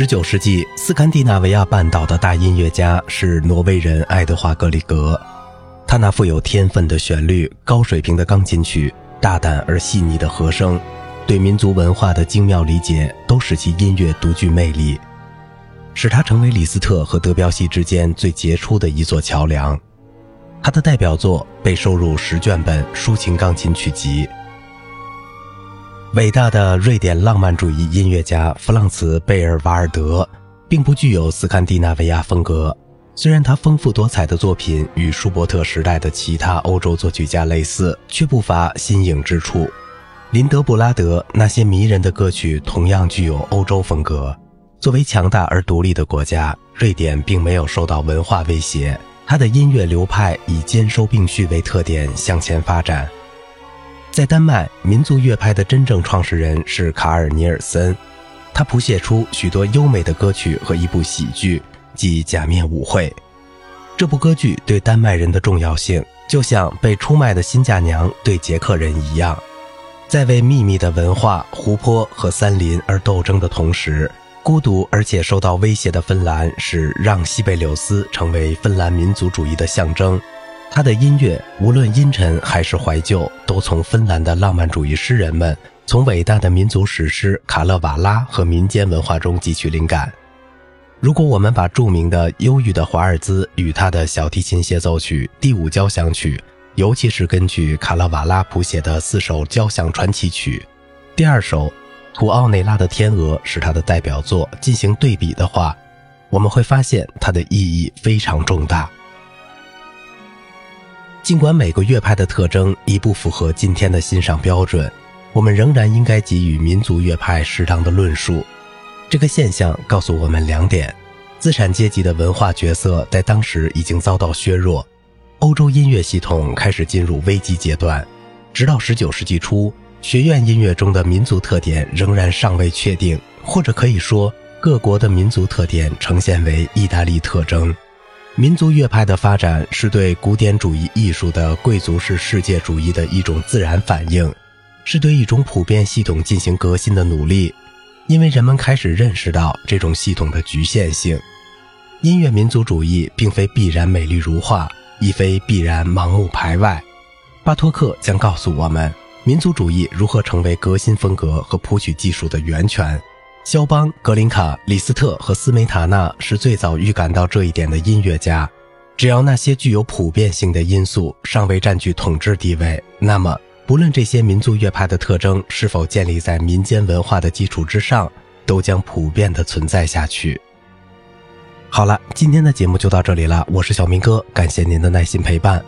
十九世纪，斯堪的纳维亚半岛的大音乐家是挪威人爱德华·格里格。他那富有天分的旋律、高水平的钢琴曲、大胆而细腻的和声，对民族文化的精妙理解，都使其音乐独具魅力，使他成为李斯特和德彪西之间最杰出的一座桥梁。他的代表作被收入十卷本抒情钢琴曲集。伟大的瑞典浪漫主义音乐家弗朗茨·贝尔瓦尔德，并不具有斯堪的纳维亚风格。虽然他丰富多彩的作品与舒伯特时代的其他欧洲作曲家类似，却不乏新颖之处。林德布拉德那些迷人的歌曲同样具有欧洲风格。作为强大而独立的国家，瑞典并没有受到文化威胁。它的音乐流派以兼收并蓄为特点向前发展。在丹麦，民族乐派的真正创始人是卡尔·尼尔森，他谱写出许多优美的歌曲和一部喜剧，即《假面舞会》。这部歌剧对丹麦人的重要性，就像被出卖的新嫁娘对捷克人一样。在为秘密的文化、湖泊和森林而斗争的同时，孤独而且受到威胁的芬兰是让·西贝柳斯成为芬兰民族主义的象征。他的音乐无论阴沉还是怀旧，都从芬兰的浪漫主义诗人们、从伟大的民族史诗《卡勒瓦拉》和民间文化中汲取灵感。如果我们把著名的忧郁的华尔兹与他的小提琴协奏曲《第五交响曲》，尤其是根据卡勒瓦拉谱写的四首交响传奇曲，第二首《图奥内拉的天鹅》是他的代表作，进行对比的话，我们会发现它的意义非常重大。尽管每个乐派的特征已不符合今天的欣赏标准，我们仍然应该给予民族乐派适当的论述。这个现象告诉我们两点：资产阶级的文化角色在当时已经遭到削弱，欧洲音乐系统开始进入危机阶段。直到19世纪初，学院音乐中的民族特点仍然尚未确定，或者可以说，各国的民族特点呈现为意大利特征。民族乐派的发展是对古典主义艺术的贵族式世界主义的一种自然反应，是对一种普遍系统进行革新的努力。因为人们开始认识到这种系统的局限性。音乐民族主义并非必然美丽如画，亦非必然盲目排外。巴托克将告诉我们，民族主义如何成为革新风格和谱曲技术的源泉。肖邦、格林卡、李斯特和斯梅塔纳是最早预感到这一点的音乐家。只要那些具有普遍性的因素尚未占据统治地位，那么不论这些民族乐派的特征是否建立在民间文化的基础之上，都将普遍的存在下去。好了，今天的节目就到这里了，我是小明哥，感谢您的耐心陪伴。